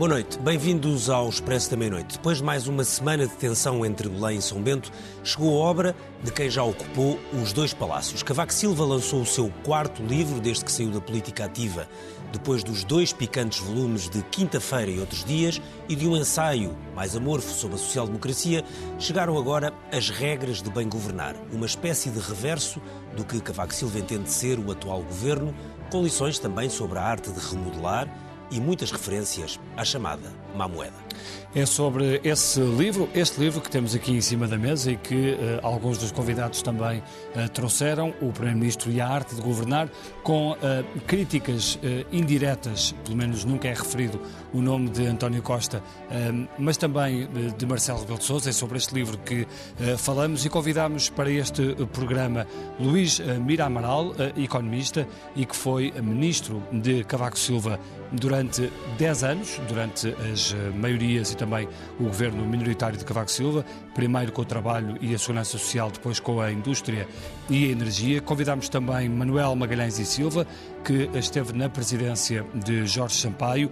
Boa noite, bem-vindos ao Expresso da Meia-Noite. Depois de mais uma semana de tensão entre Belém e São Bento, chegou a obra de quem já ocupou os dois palácios. Cavaco Silva lançou o seu quarto livro desde que saiu da política ativa, depois dos dois picantes volumes de Quinta-feira e Outros Dias e de um ensaio mais amorfo sobre a social-democracia, chegaram agora as regras de bem governar, uma espécie de reverso do que Cavaco Silva entende ser o atual governo, com lições também sobre a arte de remodelar e muitas referências à chamada má moeda. É sobre esse livro, este livro que temos aqui em cima da mesa e que uh, alguns dos convidados também uh, trouxeram, o Primeiro-Ministro e a Arte de Governar, com uh, críticas indiretas, pelo menos nunca é referido o nome de António Costa, mas também de Marcelo Rebelo de Sousa. É sobre este livro que falamos e convidamos para este programa Luís Mira Amaral, economista e que foi Ministro de Cavaco Silva durante 10 anos, durante as maiorias e também o governo minoritário de Cavaco Silva, primeiro com o trabalho e a segurança social, depois com a indústria e a energia. Convidámos também Manuel Magalhães e Silva, que esteve na presidência de Jorge Sampaio,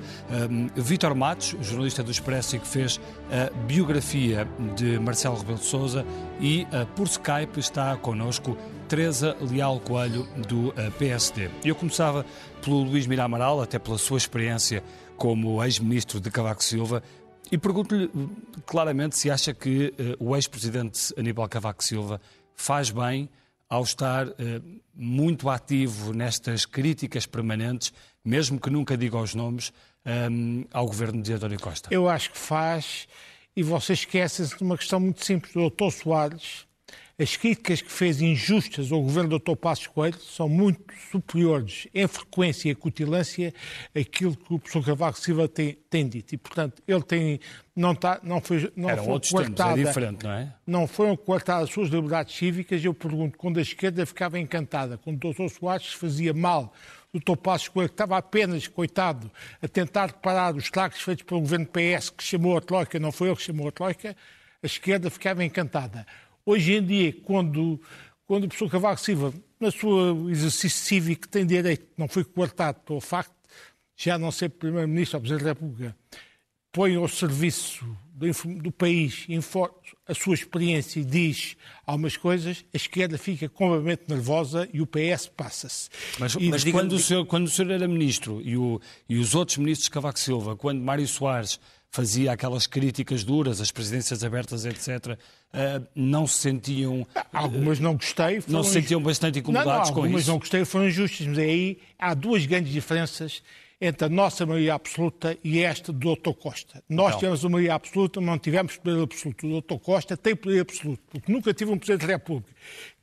um, Vítor Matos, jornalista do Expresso e que fez a biografia de Marcelo Rebelo de Sousa e uh, por Skype está connosco Teresa Leal Coelho do uh, PSD. Eu começava pelo Luís Miramaral, até pela sua experiência como ex-ministro de Cavaco Silva, e pergunto-lhe claramente se acha que uh, o ex-presidente Aníbal Cavaco Silva faz bem ao estar uh, muito ativo nestas críticas permanentes, mesmo que nunca diga os nomes, um, ao governo de António Costa. Eu acho que faz, e você esquece-se de uma questão muito simples. O doutor Soares as críticas que fez injustas ao governo do Dr. Passos Coelho são muito superiores em frequência e acutilância àquilo que o professor Cavaco Silva tem, tem dito. E, portanto, ele tem, não, tá, não foi, não Eram foi coartada, é diferente, não é? Não foram coartadas as suas liberdades cívicas. Eu pergunto, quando a esquerda ficava encantada, quando o Dr. Soares fazia mal o Dr. Passos Coelho, que estava apenas, coitado, a tentar reparar os estragos feitos pelo governo PS, que chamou a Troika, não foi ele que chamou a Troika, a esquerda ficava encantada. Hoje em dia, quando, quando o professor Cavaco Silva, no seu exercício cívico, tem direito, não foi coartado pelo facto já não ser Primeiro-Ministro ou Presidente da República, põe ao serviço do, do país a sua experiência e diz algumas coisas, a esquerda fica completamente nervosa e o PS passa-se. Mas, mas quando, o senhor, quando o senhor era ministro e, o, e os outros ministros de Cavaco Silva, quando Mário Soares fazia aquelas críticas duras, as presidências abertas, etc., uh, não se sentiam. Algumas não gostei. Não se sentiam bastante incomodados não, não, com isso. Algumas não gostei, foram injustas, mas aí há duas grandes diferenças entre a nossa maioria absoluta e esta do Dr. Costa. Nós então. tivemos uma maioria absoluta, não tivemos poder absoluto. O Dr. Costa tem poder absoluto, porque nunca tive um Presidente da República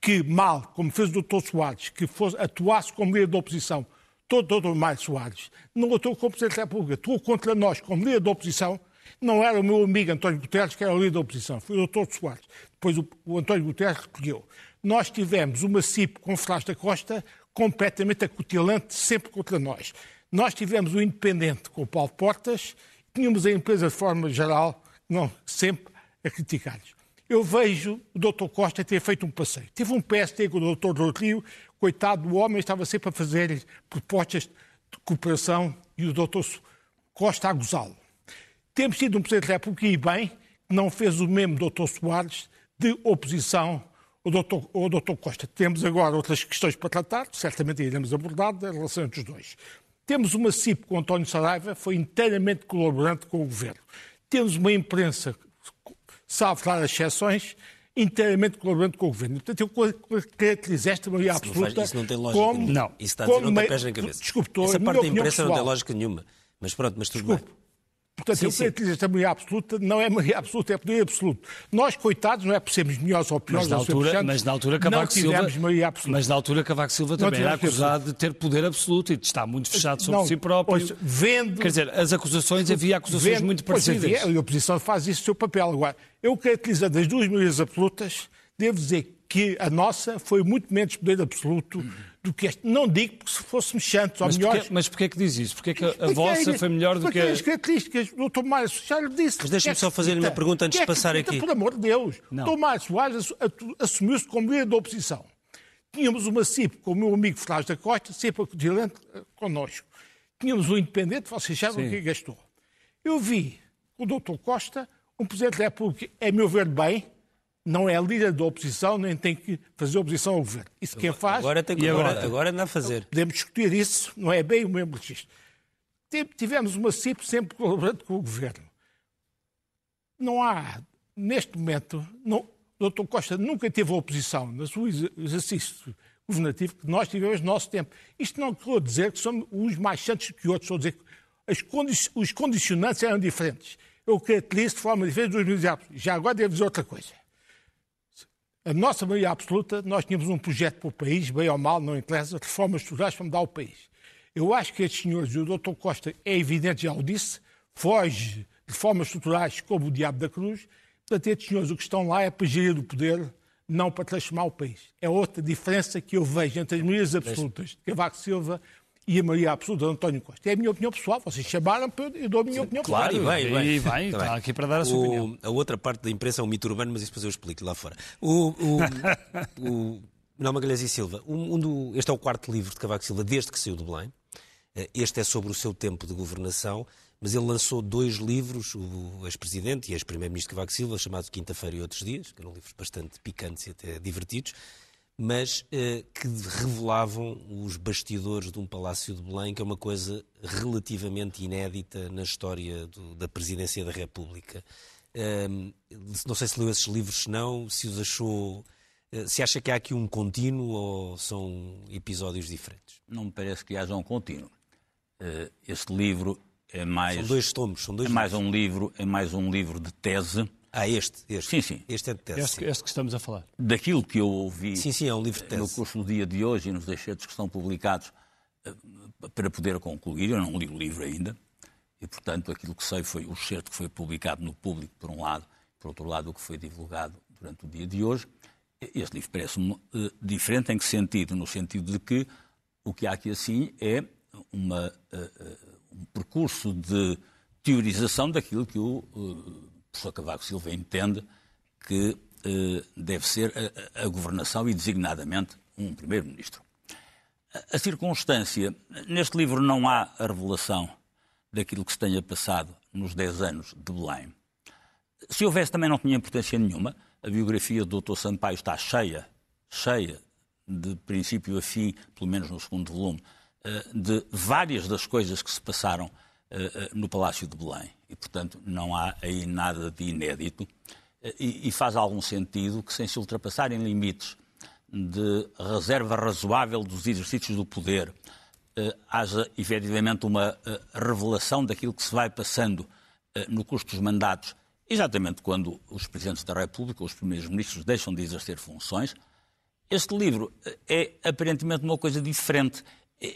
que, mal, como fez o Dr. Soares, que fosse, atuasse como líder da oposição, todo, todo Mário Soares, não atuou como Presidente da República, atuou contra nós como líder da oposição, não era o meu amigo António Guterres, que era o líder da oposição, foi o Dr. Soares. Depois o, o António Guterres recolheu. Nós tivemos uma CIP com Ferraz da Costa completamente acutilante, sempre contra nós. Nós tivemos o Independente com o Paulo Portas, tínhamos a empresa de forma geral, não, sempre a criticar-nos. Eu vejo o Dr. Costa ter feito um passeio. Teve um PST com o Dr. Rodrigo, coitado do homem, estava sempre a fazer propostas de cooperação e o Dr. Costa a gozá-lo. Temos tido um Presidente da República, e bem, que não fez o mesmo Dr. Soares de oposição ao Dr. ao Dr. Costa. Temos agora outras questões para tratar, certamente iremos abordar, em relação entre os dois. Temos uma CIP com António Saraiva, foi inteiramente colaborante com o Governo. Temos uma imprensa, salvo dar as exceções, inteiramente colaborante com o Governo. Portanto, eu caracterizo esta maioria isso absoluta não faz, isso não tem lógica como... Não, isso está a dizer, não tem pés na cabeça. Desculpe, Essa parte da imprensa não tem lógica nenhuma. Mas pronto, mas tudo Desculpe. bem. Portanto, sim, eu creio que esta maioria absoluta não é maioria absoluta, é poder absoluto. Nós, coitados, não é por sermos melhores ou piores, mas na altura, mas na altura Cavaco Silva, maioria absoluta. Mas na altura Cavaco Silva também era acusado de ter poder absoluto e de estar muito fechado sobre não, si próprio. Pois, vendo, Quer dizer, as acusações, havia acusações vendo, muito parecidas. Pois havia, a oposição faz isso o seu papel. Agora, eu caracterizo das duas maiorias absolutas, devo dizer que a nossa foi muito menos poder absoluto do que este. Não digo porque se fôssemos santos ou mas melhores. Porquê, mas porquê é que diz isso? Porquê é que a, a vossa é, foi melhor do que a... as características do Tomás já lhe disse. Mas deixe-me só fazer uma pergunta antes de passar aqui. Por amor de Deus. Não. Tomás Soares assumiu-se como líder da oposição. Tínhamos uma CIP com o meu amigo Flávio da Costa, sempre acutilante eh, connosco. Tínhamos um independente, vocês sabem o que gastou. Eu vi o doutor Costa, um Presidente da República, é meu ver bem, não é líder da oposição, nem tem que fazer oposição ao governo. Isso quem faz. Agora tem que agora, agora anda a fazer. Podemos discutir isso, não é bem o mesmo registro. Tivemos uma CIP sempre colaborando com o governo. Não há, neste momento, não, o Dr. Costa nunca teve oposição no seu exercício governativo que nós tivemos no nosso tempo. Isto não quer dizer que somos uns mais santos que outros, estou a dizer que condi os condicionantes eram diferentes. Eu caracterizo de forma diferente dos meus Já agora devo dizer outra coisa a nossa maioria absoluta, nós tínhamos um projeto para o país, bem ou mal, não interessa, reformas estruturais para mudar o país. Eu acho que estes senhores, e o Dr. Costa é evidente, já o disse, foge de reformas estruturais como o diabo da cruz. Portanto, estes senhores, o que estão lá é para gerir o poder, não para transformar o país. É outra diferença que eu vejo entre as maiorias absolutas de Cavaco Silva e a maioria absoluta de António Costa. É a minha opinião pessoal. Vocês chamaram, eu dou a minha opinião claro, pessoal. Claro, vai, vai. Está aqui para dar a sua o, opinião. A outra parte da imprensa é um mito urbano, mas isso depois eu explico lá fora. O, o, o Manuel Magalhães e Silva, um, um do, este é o quarto livro de Cavaco Silva desde que saiu de Belém. Eh, este é sobre o seu tempo de governação, mas ele lançou dois livros, o ex-presidente e ex-primeiro-ministro Cavaco Silva, chamado Quinta-feira e Outros Dias, que eram livros bastante picantes e até divertidos mas eh, que revelavam os bastidores de um Palácio de Belém, que é uma coisa relativamente inédita na história do, da Presidência da República. não sei se leu esses livros, se não, se os achou. Eh, se acha que há aqui um contínuo ou são episódios diferentes? Não me parece que haja um contínuo. Uh, este livro é mais. São dois tomos, são dois é mais um livro É mais um livro de tese ah, este, este. Sim, sim. Este é de tese. Este, este, que estamos a falar. Daquilo que eu ouvi sim, sim, é um livro de tese. no curso do dia de hoje e nos deixetes que estão publicados, eh, para poder concluir, eu não li o livro ainda, e portanto aquilo que sei foi o excerto que foi publicado no público, por um lado, por outro lado, o que foi divulgado durante o dia de hoje. Este livro parece-me uh, diferente em que sentido? No sentido de que o que há aqui assim é uma, uh, um percurso de teorização daquilo que o professor Cavaco Silva entende que eh, deve ser a, a, governação e, designadamente, um primeiro-ministro. A, a circunstância, neste livro não há a revelação daquilo que se tenha passado nos 10 anos de Belém. Se houvesse, também não tinha importância nenhuma. A biografia do Dr. Sampaio está cheia, cheia, de princípio a fim, pelo menos no segundo volume, eh, de várias das coisas que se passaram no Palácio de Belém. E, portanto, não há aí nada de inédito. Eh, e, e faz algum sentido que, sem se ultrapassarem limites de reserva razoável dos exercícios do poder, haja efetivamente uma revelação daquilo que se vai passando no curso dos mandatos, exatamente quando os Presidentes da República, os Primeiros Ministros, deixam de exercer funções. Este livro é aparentemente uma coisa diferente.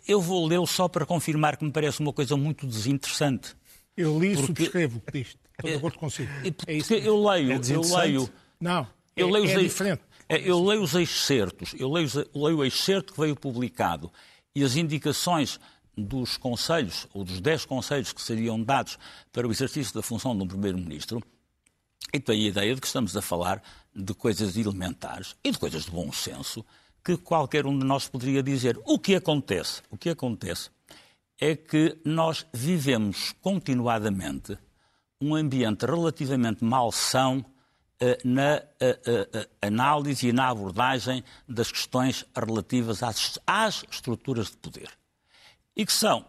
Eu vou lê-lo só para confirmar que me parece uma coisa muito desinteressante. Eu li e subscrevo o que diz. Estou de acordo consigo. É isso eu leio, é eu leio. Não, eu é, leio é diferente. É, eu leio os excertos, eu leio, leio o excerto que veio publicado e as indicações dos conselhos, ou dos dez conselhos que seriam dados para o exercício da função de um primeiro-ministro, e tenho a ideia de que estamos a falar de coisas elementares e de coisas de bom senso que qualquer um de nós poderia dizer. O que acontece? O que acontece é que nós vivemos continuadamente um ambiente relativamente malsão uh, na uh, uh, análise e na abordagem das questões relativas às, estruturas de poder. E que são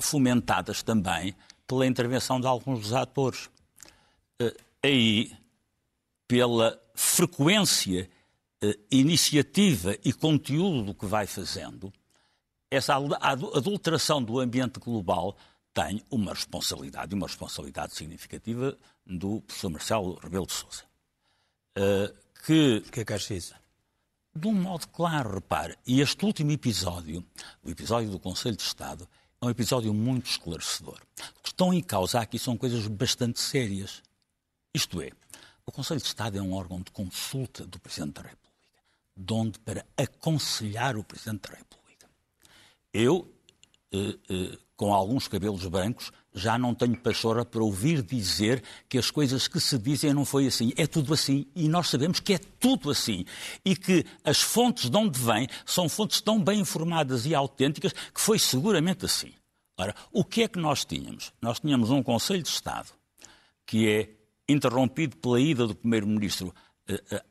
fomentadas também pela intervenção de alguns dos atores. aí, pela frequência eh, iniciativa e conteúdo do que vai fazendo, essa adulteração do ambiente global tem uma responsabilidade, uma responsabilidade significativa do professor Marcelo Rebelo de Sousa. Uh, que... O que é que acha isso? De um modo claro, repare, e este último episódio, o episódio do Conselho de Estado, é um episódio muito esclarecedor. O que estão em causa aqui são coisas bastante sérias. Isto é, o Conselho de Estado é um órgão de consulta do Presidente da República, de onde para aconselhar o Presidente da República. Eu, eh, eh, com alguns cabelos brancos, já não tenho pachorra para ouvir dizer que as coisas que se dizem não foi assim. É tudo assim. E nós sabemos que é tudo assim. E que as fontes de onde vêm são fontes tão bem informadas e autênticas que foi seguramente assim. Ora, o que é que nós tínhamos? Nós tínhamos um Conselho de Estado que é interrompido pela ida do Primeiro-Ministro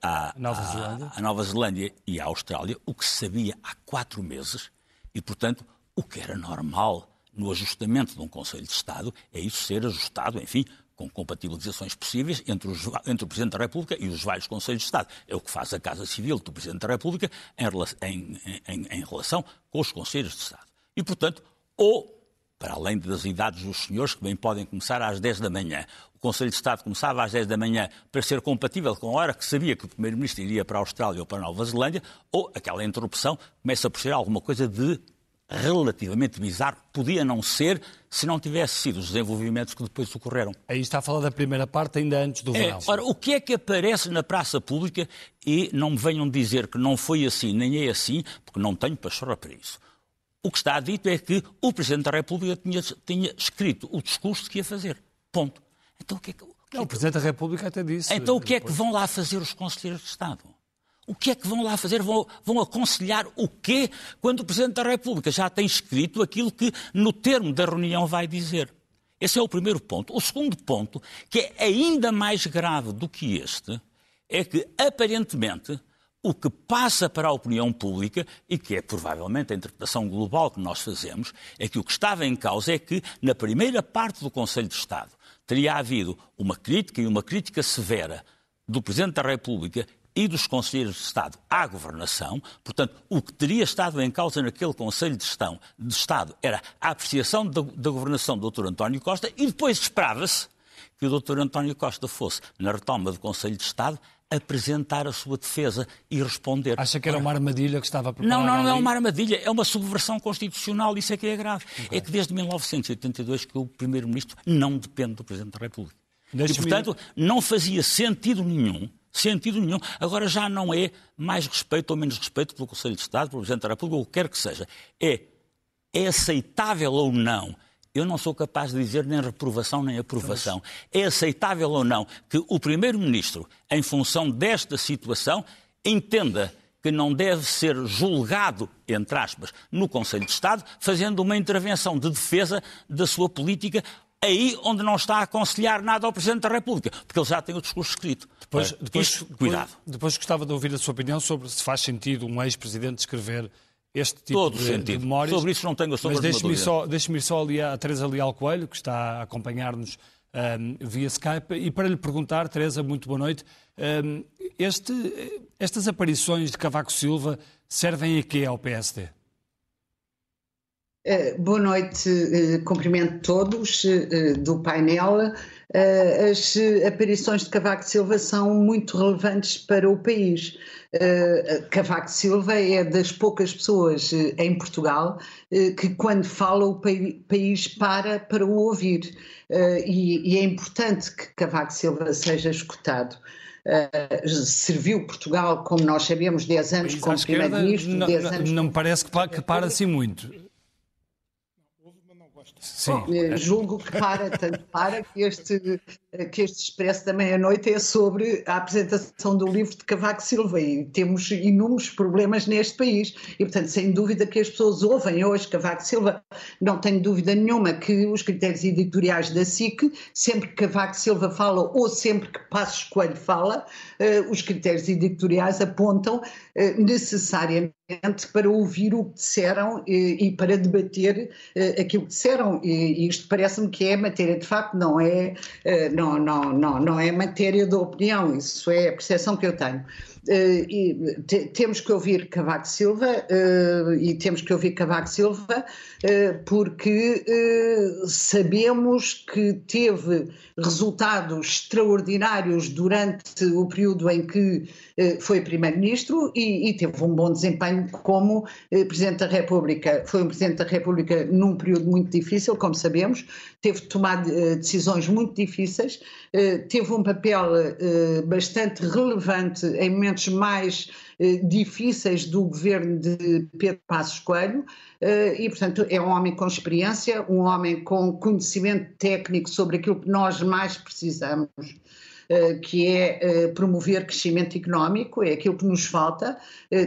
à, Nova Zelândia. à Nova Zelândia e à Austrália, o que se sabia há quatro meses, e, portanto, o que era normal no ajustamento de um Conselho de Estado é isso ser ajustado, enfim, com compatibilizações possíveis entre, os, entre, o Presidente da República e os vários Conselhos de Estado. É o que faz a Casa Civil do Presidente da República em, em, em, em relação com os Conselhos de Estado. E, portanto, ou, para além das idades dos senhores, que bem podem começar às 10 da manhã, o Conselho de Estado começava às 10 da manhã para ser compatível com a hora que sabia que o Primeiro-Ministro iria para a Austrália ou para a Nova Zelândia, ou aquela interrupção começa por ser alguma coisa de relativamente bizarro, podia não ser se não tivesse sido os desenvolvimentos que depois ocorreram. Aí está a falar da primeira parte, ainda antes do é, verão. Ora, o que é que aparece na praça pública e não me venham dizer que não foi assim, nem é assim, porque não tenho pachorra para isso. O que está dito é que o Presidente da República tinha, tinha escrito o discurso que ia fazer. Ponto. Então o que é que... Não, é que... o Presidente da República até disse... Então o que é que vão lá fazer os Conselheiros de Estado? O que é que vão lá fazer? Vão, vão, aconselhar o quê quando o Presidente da República já tem escrito aquilo que no termo da reunião vai dizer? Esse é o primeiro ponto. O segundo ponto, que é ainda mais grave do que este, é que aparentemente o que passa para a opinião pública, e que é provavelmente a interpretação global que nós fazemos, é que o que estava em causa é que, na primeira parte do Conselho de Estado, teria havido uma crítica e uma crítica severa do Presidente da República e dos Conselheiros de Estado à governação. Portanto, o que teria estado em causa naquele Conselho de, Estado, era a apreciação da governação do Dr. António Costa e depois esperava-se que o Dr. António Costa fosse, na retoma do Conselho de Estado, apresentar a sua defesa e responder. Acha que era uma armadilha que estava preparada? Não, não, não é uma armadilha, é uma subversão constitucional, isso é que é grave. Okay. É que desde 1982 que o Primeiro-Ministro não depende do Presidente da República. E, portanto, não fazia sentido nenhum sentido nenhum. Agora já não é mais respeito ou menos respeito pelo Conselho de Estado, pelo Presidente da República, ou o que quer que seja. É, é aceitável ou não eu não sou capaz de dizer nem reprovação nem aprovação. É aceitável ou não que o Primeiro-Ministro, em função desta situação, entenda que não deve ser julgado, entre aspas, no Conselho de Estado, fazendo uma intervenção de defesa da sua política aí onde não está a aconselhar nada ao Presidente da República, porque ele já tem o discurso escrito. Depois, depois, Isto, cuidado. Depois, depois, gostava de ouvir a sua opinião sobre se faz sentido um ex-presidente escrever este tipo Todo de, sentido. de memórias. Sobre isso não tenho a Mas deixe-me só, deixe só ali a Teresa Leal Coelho, que está a acompanhar-nos um, via Skype, e para lhe perguntar, Teresa, muito boa noite, um, este, estas aparições de Cavaco Silva servem a quê ao PSD? Uh, boa noite, uh, cumprimento todos uh, do painel. As aparições de Cavaco Silva são muito relevantes para o país. Cavaco Silva é das poucas pessoas em Portugal que, quando fala, o país para para o ouvir. E é importante que Cavaco Silva seja escutado. Serviu Portugal, como nós sabemos, 10 anos como Primeiro-Ministro. Não, não, não me parece que, que para assim muito. Sim. Eh, julgo que para, tanto para que este, que este Expresso da Meia-Noite é sobre a apresentação do livro de Cavaco Silva. E temos inúmeros problemas neste país. E, portanto, sem dúvida que as pessoas ouvem hoje Cavaco Silva, não tenho dúvida nenhuma que os critérios editoriais da SIC, sempre que Cavaco Silva fala ou sempre que Passos Coelho fala, uh, os critérios editoriais apontam necessariamente para ouvir o que disseram e, e para debater uh, aquilo que disseram. E, isto parece-me que é matéria de facto, não é, uh, não, não, não, não é matéria de opinião, isso é a percepção que eu tenho. e temos que ouvir Cavaco Silva e temos que ouvir Cavaco Silva porque sabemos que teve resultados extraordinários durante o período em que foi Primeiro-Ministro e, e, teve um bom desempenho como Presidente da República. Foi um Presidente da República num período muito difícil, como sabemos, teve de tomar decisões muito difíceis, teve um papel bastante relevante em momentos mais eh, difíceis do governo de Pedro Passos Coelho eh, e, portanto, é um homem com experiência, um homem com conhecimento técnico sobre aquilo que nós mais precisamos. Eh, que é promover crescimento económico, é aquilo que nos falta,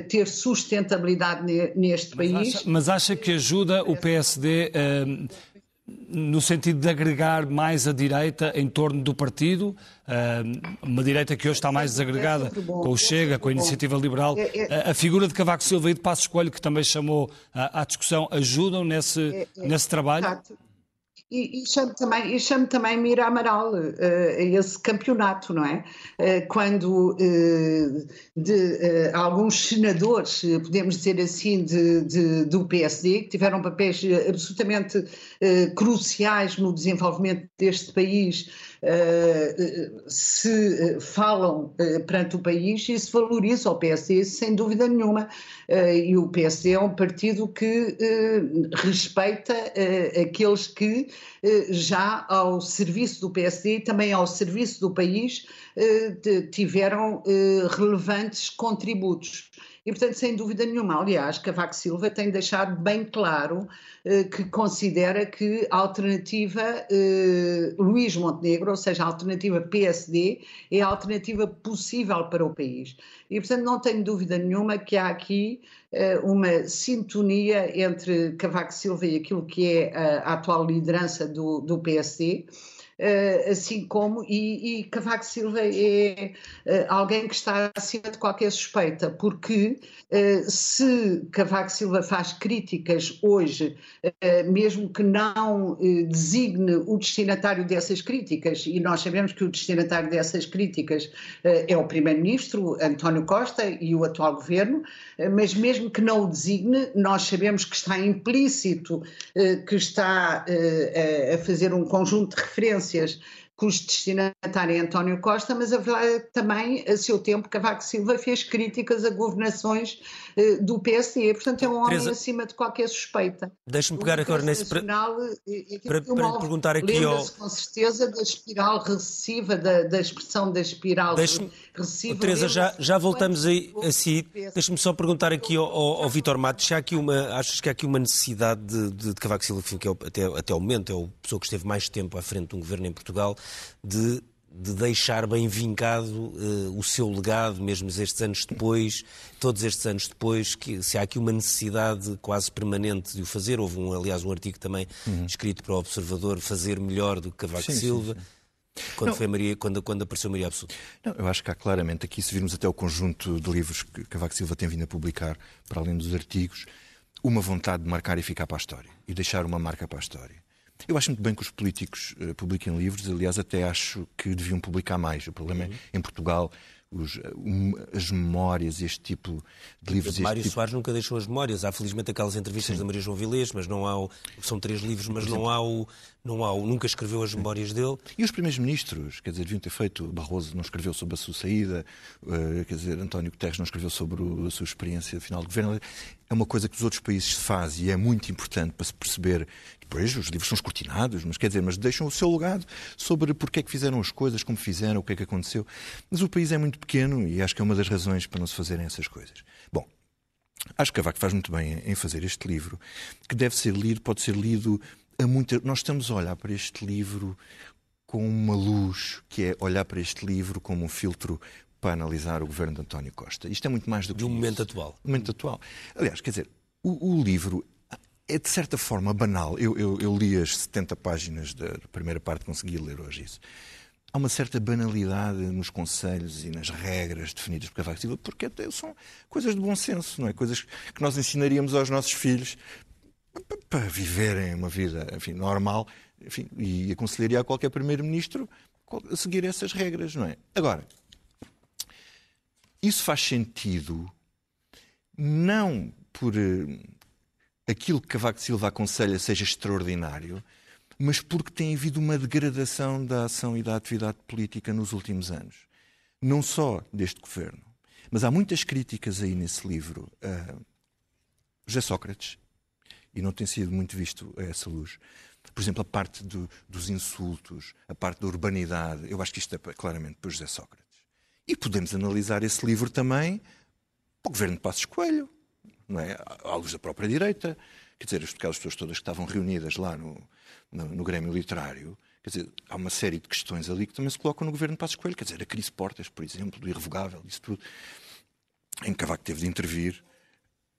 ter sustentabilidade neste mas país. Acha, mas acha que ajuda o PSD no sentido de agregar mais a direita em torno do partido, uma direita que hoje está mais desagregada com o Chega, com a Iniciativa Liberal. É, é- A figura de Cavaco Silva e de Passos Coelho, que também chamou à discussão, ajudam nesse, é, nesse trabalho? Exato. E, e chamo também, e chamo também Mira Amaral uh, a esse campeonato, não é? Uh, quando uh, de, alguns senadores, podemos dizer assim, de, de, do PSD, que tiveram papéis absolutamente cruciais no desenvolvimento deste país, se falam perante o país e se valoriza o PSD, sem dúvida nenhuma. E o PSD é um partido que respeita aqueles que já ao serviço do PSD e também ao serviço do país tiveram relevantes contributos. E, portanto, sem dúvida nenhuma, aliás, Cavaco Silva tem deixado bem claro eh, que considera que a alternativa eh, Luís Montenegro, ou seja, a alternativa PSD, é a alternativa possível para o país. E, portanto, não tenho dúvida nenhuma que há aqui eh, uma sintonia entre Cavaco Silva e aquilo que é a, a atual liderança do, do PSD. Uh, assim como, e, e, Cavaco Silva é uh, alguém que está acima de qualquer suspeita, porque uh, se Cavaco Silva faz críticas hoje, mesmo que não designe o destinatário dessas críticas, e nós sabemos que o destinatário dessas críticas é o Primeiro-Ministro, António Costa, e o atual governo, mas mesmo que não o designe, nós sabemos que está implícito, que está a fazer um conjunto de referências referências cujo destinatário é António Costa, mas a verdade também, a seu tempo, Cavaco Silva fez críticas a governações uh, do PSD, portanto é um homem Teresa, acima de qualquer suspeita. Deixe-me pegar agora nesse... Nacional, é, é para, para perguntar aqui ao... com certeza da espiral recessiva, da, da expressão da espiral recessiva. Teresa, já, já voltamos aí a si. Deixe-me só perguntar aqui ao, ao, ao Vitor Matos, há aqui uma, achas que há aqui uma necessidade de, de, de Cavaco Silva, que é, até, até o momento é a pessoa que esteve mais tempo à frente de um governo em Portugal, de, de deixar bem vincado uh, o seu legado, mesmo estes anos depois, todos estes anos depois, que se há aqui uma necessidade quase permanente de o fazer. Houve, um, aliás, um artigo também uhum. escrito para o Observador, fazer melhor do que Cavaco sim, Silva. Sim, sim. Quando, foi Maria, quando, quando apareceu Maria Absoluta? Não, eu acho que há claramente aqui, se virmos até o conjunto de livros que Cavaco Silva tem vindo a publicar, para além dos artigos, uma vontade de marcar e ficar para a história e deixar uma marca para a história. Eu acho muito bem que os políticos uh, publiquem livros, aliás, até acho que deviam publicar mais. O problema uhum. é, em Portugal, os, um, as memórias, este tipo de livros. Mário tipo... Soares nunca deixou as memórias. Há felizmente aquelas entrevistas Sim. da Maria João Vilês, mas não há o... são três livros, mas não há o não há nunca escreveu as memórias dele. E os primeiros ministros, quer dizer, deviam ter feito. Barroso não escreveu sobre a sua saída, uh, quer dizer, António Guterres não escreveu sobre a sua experiência de final de governo. É uma coisa que os outros países fazem e é muito importante para se perceber. Depois os livros são escrutinados, mas quer dizer, mas deixam o seu legado sobre porque é que fizeram as coisas, como fizeram, o que é que aconteceu. Mas o país é muito pequeno e acho que é uma das razões para não se fazerem essas coisas. Bom, Acho que Cavaco faz muito bem em fazer este livro, que deve ser lido, pode ser lido a muita. Nós estamos a olhar para este livro com uma luz, que é olhar para este livro como um filtro para analisar o governo de António Costa. Isto é muito mais do que. De um isso. momento atual. Um momento atual. Aliás, quer dizer, o, o livro é de certa forma banal. Eu, eu, eu, li as 70 páginas da primeira parte, consegui ler hoje isso. Há uma certa banalidade nos conselhos e nas regras definidas por Cavaco Silva, porque são coisas de bom senso, não é? Coisas que nós ensinaríamos aos nossos filhos para viverem uma vida enfim, normal enfim, e aconselharia a qualquer primeiro-ministro a seguir essas regras, não é? Agora, Isso faz sentido não por uh, aquilo que Cavaco Silva aconselha seja extraordinário, mas porque tem havido uma degradação da ação e da atividade política nos últimos anos. Não só deste governo, mas há muitas críticas aí nesse livro. Uh, José Sócrates, e não tem sido muito visto a essa luz. Por exemplo, a parte do, dos insultos, a parte da urbanidade, eu acho que isto é claramente para José Sócrates. E podemos analisar esse livro também para o governo de Passos Coelho, não é? à luz da própria direita. Quer dizer, aquelas pessoas todas que estavam reunidas lá no, no, no Grêmio Literário, quer dizer, há uma série de questões ali que também se colocam no governo de Passos Coelho. Quer dizer, a crise Portas, por exemplo, do irrevogável, isso tudo, em que Cavaco teve de intervir.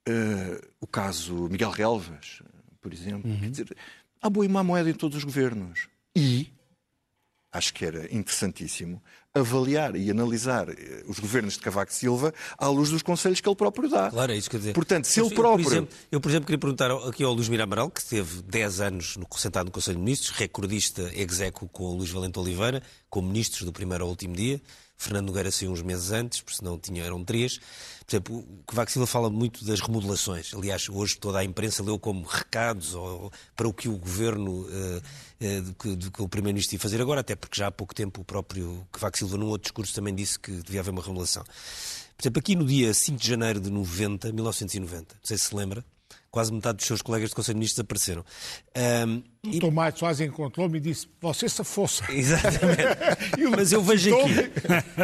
Uh, o caso Miguel Relvas, por exemplo. Uhum. Quer dizer, há boa e má moeda em todos os governos. E acho que era interessantíssimo avaliar e analisar eh, os governos de Cavaco Silva à luz dos conselhos que ele próprio dá. Claro, é isso que eu dizer. Portanto, se ele próprio... Por exemplo, eu, por exemplo, queria perguntar aqui ao Luís Miramaral, que teve 10 anos no, sentado no Conselho de Ministros, recordista execo com o Luís Valente Oliveira, como ministros do primeiro ao último dia, Fernando Nogueira saiu uns meses antes, porque senão tinha, eram três. Por exemplo, o Cavaco Silva fala muito das remodelações. Aliás, hoje toda a imprensa leu como recados ou, para o que o governo, uh, uh, que, que, o Primeiro-Ministro ia fazer agora, até porque já há pouco tempo o próprio Cavaco Silva, num outro discurso, também disse que devia haver uma remodelação. Por exemplo, aqui no dia 5 de janeiro de 90, 1990, não sei se se lembra, quase metade dos seus colegas de Conselho de Ministros desapareceram. Um, o e... Tomás Soares encontrou-me e disse: Você se fosse. Exatamente. mas eu vejo aqui.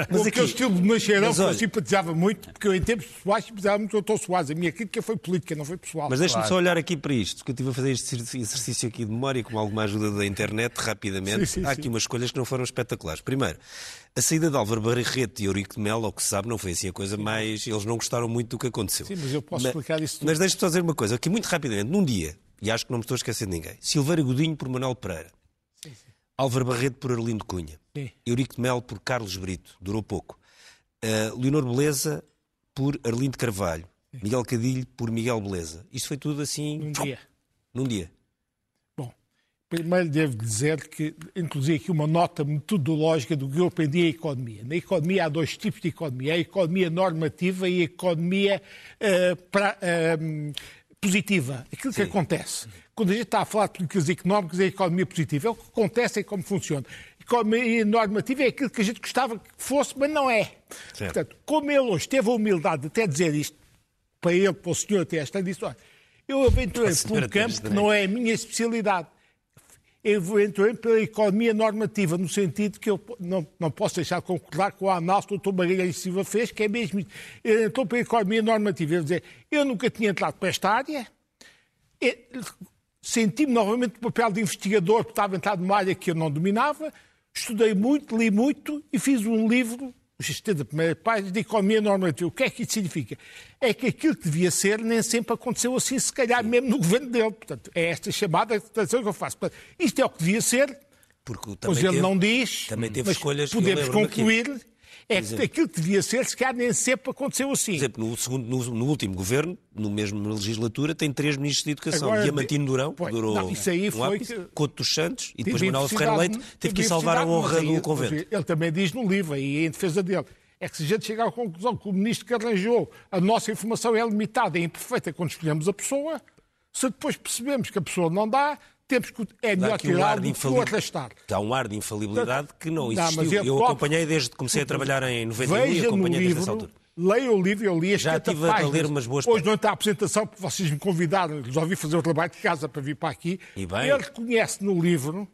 mas aqui... aquele estilo de mancheirão que eu simpatizava muito, porque eu, em tempos pessoais, simpatizava muito o Dr. Soares. A minha crítica foi política, não foi pessoal. Mas deixe-me claro. só olhar aqui para isto, que eu estive a fazer este exercício aqui de memória com alguma ajuda da internet, rapidamente. Sim, sim, Há aqui sim. umas escolhas que não foram espetaculares. Primeiro, a saída de Álvaro Barreto e Eurico de Melo, ao que se sabe, não foi assim a coisa mais. Eles não gostaram muito do que aconteceu. Sim, mas eu posso mas, explicar isso tudo. Mas deixe-me só dizer uma coisa, aqui muito rapidamente, num dia, e acho que não me estou a esquecer de ninguém, Silveira Godinho por Manuel Pereira, sim, sim. Álvaro Barreto por Arlindo Cunha, sim. Eurico de Melo por Carlos Brito, durou pouco, uh, Leonor Beleza por Arlindo Carvalho, Miguel Cadilho por Miguel Beleza. Isto foi tudo assim. Num dia. Num dia. Primeiro devo dizer que inclusive aqui uma nota metodológica do que eu aprendi em economia. Na economia há dois tipos de economia. A economia normativa e a economia uh, pra, uh, positiva. Aquilo Sim. que acontece. Quando a gente está a falar de políticas económicas, é a economia positiva. É o que acontece, é como funciona. A economia normativa é aquilo que a gente gostava que fosse, mas não é. Certo. Portanto, como ele hoje teve a humildade de até dizer isto, para ele, para o senhor até esta, disse, olha, eu aventurei por um campo que não é a minha especialidade eu entrei pela economia normativa, no sentido que eu não, não posso deixar de concordar com a análise que o Dr. Magalhães Silva fez, que é mesmo isso. Ele entrou pela economia normativa. Ele dizer, eu nunca tinha entrado para esta área, senti-me novamente no papel de investigador, porque estava entrado numa área que eu não dominava, estudei muito, li muito e fiz um livro sistemas da primeira página de economia normativa. O que é que isso significa? É que aquilo que devia ser nem sempre aconteceu assim, se calhar mesmo no governo dele. Portanto, é esta chamada que eu faço. Portanto, isto é o que devia ser, porque pois ele teve, não diz, também teve escolhas podemos concluir é que aquilo que devia ser, se calhar nem sempre aconteceu assim. Por exemplo, no, segundo, no, no último governo, no mesmo legislatura, tem três ministros de Educação. Agora, Diamantino Durão, que durou não, isso aí foi ápice, que... Couto dos Santos, e depois Manuel Ferreira Leite, teve que salvar a honra do convento. Ele também diz no livro, aí em defesa dele, é que se a gente chegar à conclusão que o ministro que arranjou a nossa informação é limitada e imperfeita quando escolhemos a pessoa, se depois percebemos que a pessoa não dá, temos que, é melhor tirar um do que o arrastar. Há um ar de infalibilidade que não existiu. Eu, acompanhei desde que comecei a trabalhar em 91 e acompanhei desde essa altura. Leia o livro, eu li as Já estive a ler umas boas Hoje não está a apresentação, porque vocês me convidaram, resolvi fazer o trabalho de casa para vir para aqui. Ele reconhece no livro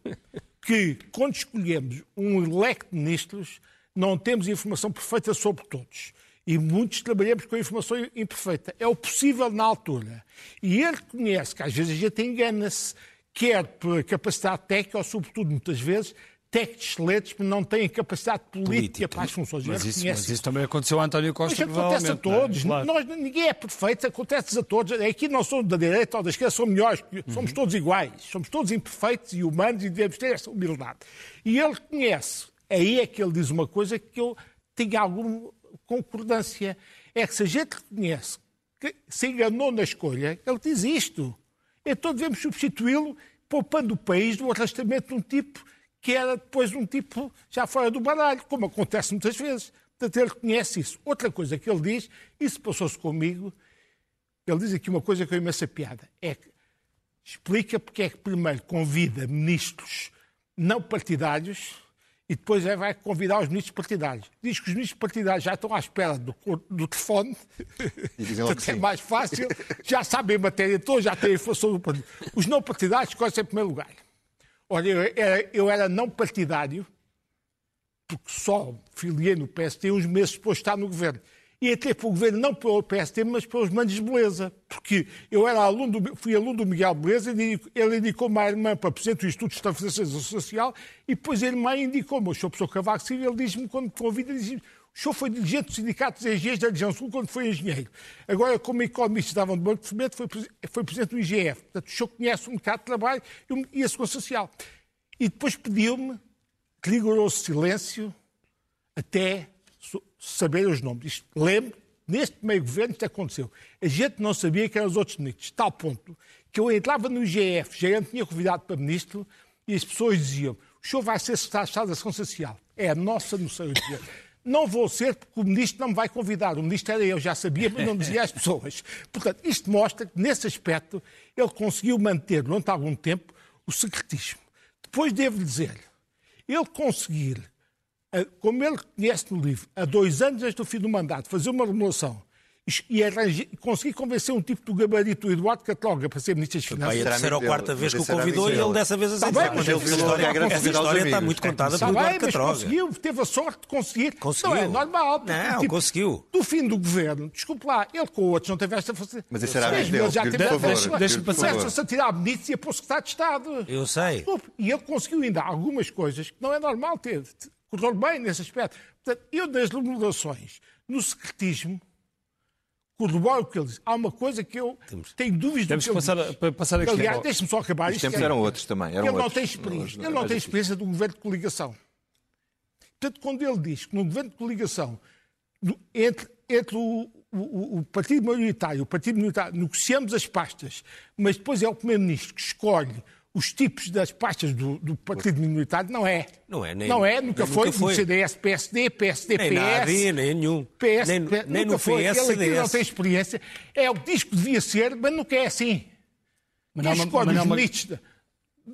que, quando escolhemos um leque de ministros, não temos informação perfeita sobre todos. E muitos trabalhamos com informação imperfeita. É o possível na altura. E ele reconhece que às vezes a gente engana-se quer por capacidade técnica ou, sobretudo, muitas vezes, técnicos excelentes, mas não têm capacidade política, política. para as funções. Mas isso, mas isso, também aconteceu a António Costa, mas acontece a é? todos. É? Claro. Nós, ninguém é perfeito, acontece a todos. Aqui não somos da direita ou da esquerda, somos melhores, somos uhum. todos iguais. Somos todos imperfeitos e humanos e devemos ter essa humildade. E ele reconhece, aí é que ele diz uma coisa que eu tenho alguma concordância, é que se a gente reconhece que se enganou na escolha, ele diz isto. Então devemos substituí-lo poupando o país do arrastamento de um tipo que era depois um tipo já fora do baralho, como acontece muitas vezes. Portanto, ele conhece isso. Outra coisa que ele diz, isso passou-se comigo, ele diz aqui uma coisa que é imensa piada, é que explica porque é que primeiro convida ministros não partidários e depois é, vai convidar os ministros partidários. Diz que os ministros partidários já estão à espera do, do telefone, portanto é mais fácil, já sabem a matéria toda, já têm a informação do partido. Os não partidários escolhem em primeiro lugar. Olha, eu era, eu era não partidário, porque só filiei no PST uns meses depois de estar no governo e até para o governo, não pelo PST, mas pelos manos de beleza. Porque eu era aluno do, fui aluno do Miguel Beleza, ele indicou-me a irmã para presidente do Instituto de Estabilização Social, e depois a irmã indicou-me, o senhor professor Cavaco Silva, ele diz-me, quando me convida, diz-me, o senhor foi dirigente do Sindicato dos Engenheiros da região sul quando foi engenheiro. Agora, como economista estavam no Banco de Fomento, foi, foi presidente do IGF. Portanto, o senhor conhece o mercado de trabalho e a Segurança Social. E depois pediu-me rigoroso silêncio até saber os nomes. Isto, lembro, neste meio governo isto aconteceu. A gente não sabia que eram os outros ministros, tal ponto que eu entrava no IGF, já me tinha convidado para ministro, e as pessoas diziam: o senhor vai ser secretário de Estado da Ação Social. É a nossa noção. Não vou ser porque o ministro não me vai convidar. O ministro era eu, já sabia, mas não dizia às pessoas. Portanto, isto mostra que, nesse aspecto, ele conseguiu manter, durante algum tempo, o secretismo. Depois, devo dizer, ele conseguir como ele conhece no livro, há dois anos antes do fim do mandato, fazer uma remodelação e arranjei, consegui convencer um tipo do gabarito, o Eduardo Cataloga, para ser Ministro das Finanças. Foi a terceira ou quarta vez que o convidou e ele dessa vez aceitou. Tá essa história, essa história está muito contada está pelo Eduardo Cataloga. conseguiu, teve a sorte de conseguir. Conseguiu. Não é normal. Não, tipo, conseguiu. Do fim do governo, desculpe lá, ele com outros não teve esta facilidade. Mas isso era a vez dele. Já teve Deixa-me passar. Começa-se a tirar ministros e a pôr secretário de Estado. Eu sei. Desculpe. E ele conseguiu ainda algumas coisas que não é normal ter correu bem nesse aspecto. Portanto, eu das remodelações no secretismo, corroboro o que ele diz. Há uma coisa que eu Temos. tenho dúvidas Temos do que passar, ele diz. passar aqui. Aliás, deixe-me só acabar. Os tempos eram outros também. Eram ele outros. não tem experiência. Ele não tem experiência do governo de coligação. Portanto, quando ele diz que no governo de coligação, entre, entre o, o, o, partido maioritário e o partido minoritário, negociamos as pastas, mas depois é o primeiro-ministro que escolhe os tipos das pastas do, do partido minoritário não é. Não é, nem, não é, nunca foi. Nunca foi. CDS, PSD, PSD, nem PS. Na AD, nem nenhum. PS, nem, PS, nem no foi. PS, Ele CDS. não tem experiência. É o que diz que devia ser, mas nunca é assim. Mas Quem não, escolhe mas não, os mas- ministros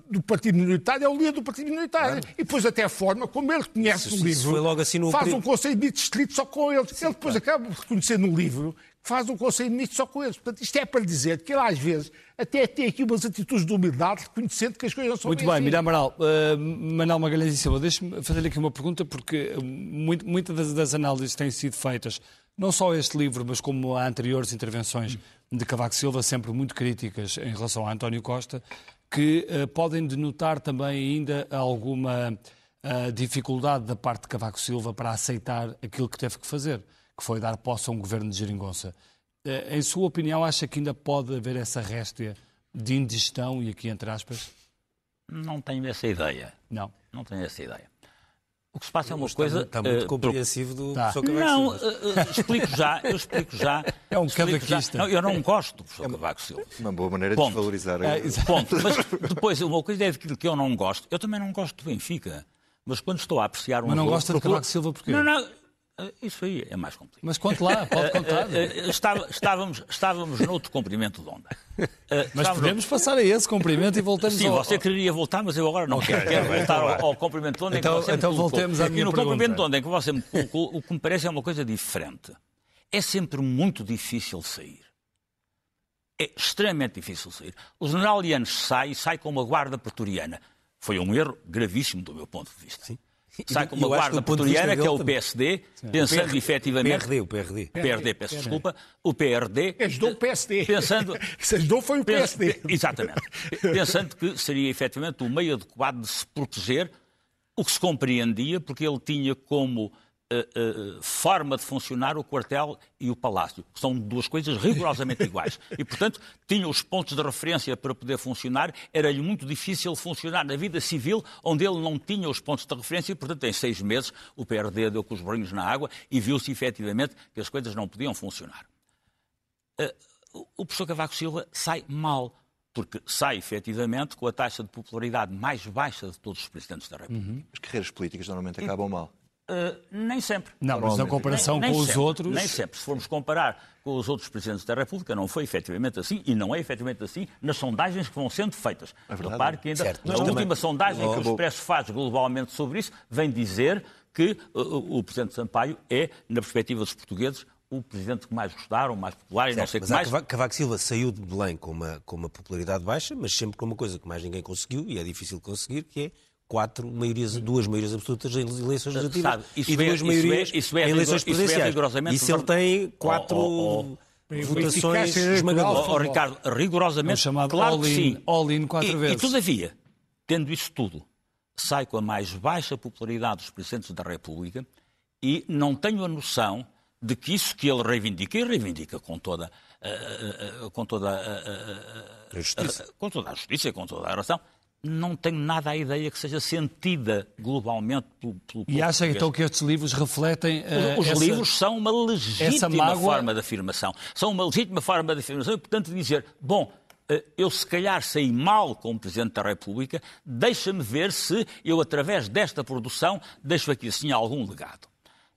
do partido minoritário é o líder do partido minoritário. E depois até a forma como ele conhece Isso- o isso livro. foi logo assim no faz um conselho de distrito só com eles. ele depois acaba de reconhecer no livro faz um conselho de ministros só com eles. Portanto, isto é para dizer que ele às vezes até tem aqui umas atitudes de humildade, reconhecendo que as coisas não são Muito bem bem, assim. Mira Amaral. Uh, Manuel Magalhães e Silva, deixe-me fazer aqui uma pergunta, porque uh, muito- muitas das, das análises têm sido feitas, não só este livro, mas como a anteriores intervenções de Cavaco Silva, sempre muito críticas em relação a António Costa, que uh, podem denotar também ainda alguma uh, dificuldade da parte de Cavaco Silva para aceitar aquilo que teve que fazer, que foi dar posse a um governo de geringonça. Uh, em sua opinião, acha que ainda pode haver essa réstia de indigestão, e aqui entre aspas? Não tenho essa ideia. Não. Não tenho essa ideia. O que se passa é uma Está coisa. muito- Está muito eh, compreensivo do Tá. professor Cavaco Não, Silva. eh, eh, explico já, eu explico já. É um cavaquista. Não, eu não gosto do professor Cavaco Silva. Uma boa maneira de Ponto. desvalorizar. É, a- exato. Ponto. Mas depois, uma coisa é aquilo que eu não gosto. Eu também não gosto do Benfica. Mas quando estou a apreciar um Mas não jogo, gosta de procuro- Cavaco Silva porquê? Não, não. Eh, Isso aí é mais complicado. Mas conte lá, pode contar. Eh, eh, estava- estávamos, estávamos noutro comprimento de onda. Eh, Mas podemos passar a esse cumprimento e voltamos Sim, ao... você queria voltar, mas eu agora não quero. Quero voltar ao, ao comprimento de onda em que Então- você então voltemos à E minha no pergunta. comprimento de onda em que você me colocou, o que me parece é uma coisa diferente. É sempre muito difícil sair. É extremamente difícil sair. O general Lianes sai e sai com uma guarda pretoriana. Foi um erro gravíssimo do meu ponto de vista. Sai com uma guarda pretoriana, que é o dele também. PSD, pensando PR- efetivamente... PRD, o PRD. PRD, peço desculpa. O PRD... Ajudou o PSD. Pensando... Se ajudou foi o PSD. pe- Exatamente. Pensando que seria efetivamente o meio adequado de se proteger, o que se compreendia, porque ele tinha como eh, eh, forma de funcionar o quartel e o palácio. São duas coisas rigorosamente iguais. E, portanto, tinha os pontos de referência para poder funcionar. Era-lhe muito difícil funcionar na vida civil, onde ele não tinha os pontos de referência. E, portanto, em seis meses, o PRD deu com os bolinhos na água e viu-se efetivamente que as coisas não podiam funcionar o professor Cavaco Silva sai mal, porque sai efetivamente com a taxa de popularidade mais baixa de todos os presidentes da República. As carreiras políticas normalmente acabam mal. Uh, nem sempre. Não, mas na comparação nem, nem com sempre, os outros. Nem sempre. Se formos comparar com os outros presidentes da República, não foi efetivamente assim e não é efetivamente assim nas sondagens que vão sendo feitas. É verdade. Repare que ainda Certo, a mas última também- sondagem que o Expresso faz globalmente sobre isso vem dizer que uh, o presidente Sampaio é, na perspectiva dos portugueses, o presidente que mais gostaram, mais popular e não sei o que mais. Cavaco, Cavaco Silva saiu de Belém com uma, com uma popularidade baixa, mas sempre com uma coisa que mais ninguém conseguiu, e é difícil conseguir, que é quatro maiorias, duas maiorias absolutas em eleições legislativas Sabe, isso e é- duas isso é- maiorias isso é em eleições isso é presidenciais. rigorosamente Isso ele tem quatro Oh, oh, votações Eficácia esmagadoras. Oh, oh, Ricardo, rigorosamente, É chamado claro que all-in- sim. all-in quatro e, vezes. E, todavia, tendo isso tudo, sai com a mais baixa popularidade dos presidentes da República e não tenho a noção de que isso que ele reivindica, e reivindica com toda, ah, ah, ah, com toda A justiça. com toda a justiça e com toda a razão, não tenho nada a ideia que seja sentida globalmente pelo, pelo E acha português. então que estes livros refletem. eh, Os essa- livros são uma legítima mágoa- forma de afirmação. São uma legítima forma de afirmação e, portanto, dizer, bom, eh, eu se calhar saí mal como Presidente da República, deixa-me ver se eu, através desta produção, deixo aqui assim algum legado.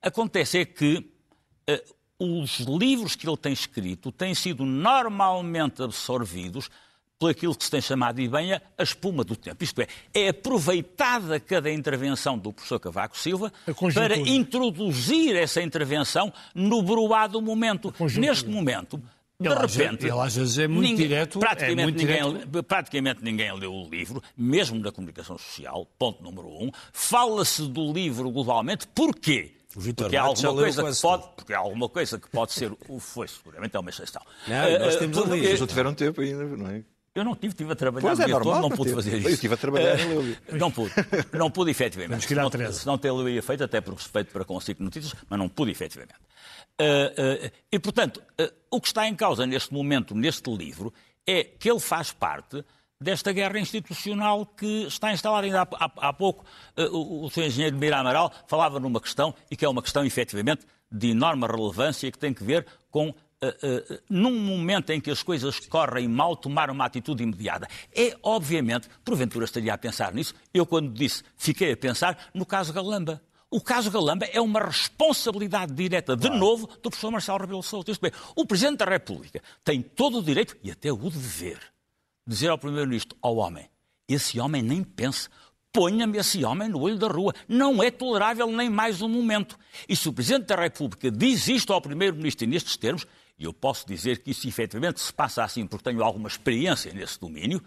Acontece é que eh, os livros que ele tem escrito têm sido normalmente absorvidos por aquilo que se tem chamado, e bem, a espuma do tempo. Isto é, é aproveitada cada intervenção do professor Cavaco Silva para introduzir essa intervenção no broado momento. Neste momento, de repente. ele às vezes é muito direto, é Praticamente, muito ninguém, direto. praticamente ninguém leu o livro, mesmo na comunicação social, ponto número um. Fala-se do livro globalmente. Porquê? Porque há já alguma coisa que pode, porque há alguma coisa que pode ser, o foi seguramente é uma exceção. Não, nós Eh, temos porque- ali. Eles não tiveram tempo ainda, não é? Eu não tive, estive a trabalhar Pois o é, dia todo, normal, não pude fazer Eu isso. estive a trabalhar leu. Não pude, não pude efetivamente. Se não- 13. Se não tê-lo ia feito, até por respeito para consigo notícias, mas não pude efetivamente. Eh, eh, e, portanto, eh, o que está em causa neste momento, neste livro, é que ele faz parte desta guerra institucional que está instalada. Ainda há, há- há pouco o, o Sr. Engenheiro Mira Amaral falava numa questão, e que é uma questão efetivamente de enorme relevância e que tem que ver com Uh, uh, num momento em que as coisas correm mal, tomar uma atitude imediata. É, obviamente, porventura estaria a pensar nisso. Eu, quando disse, fiquei a pensar no caso Galamba. O caso Galamba é uma responsabilidade direta, de novo, do professor Marcelo Rebelo. Isto é, o Presidente da República tem todo o direito e até o dever de dizer ao Primeiro-Ministro, ao homem, esse homem nem pense, ponha-me esse homem no olho da rua. Não é tolerável nem mais um momento. E se o Presidente da República diz isto ao Primeiro-Ministro nestes termos, e eu posso dizer que isso efetivamente se passa assim porque tenho alguma experiência nesse domínio,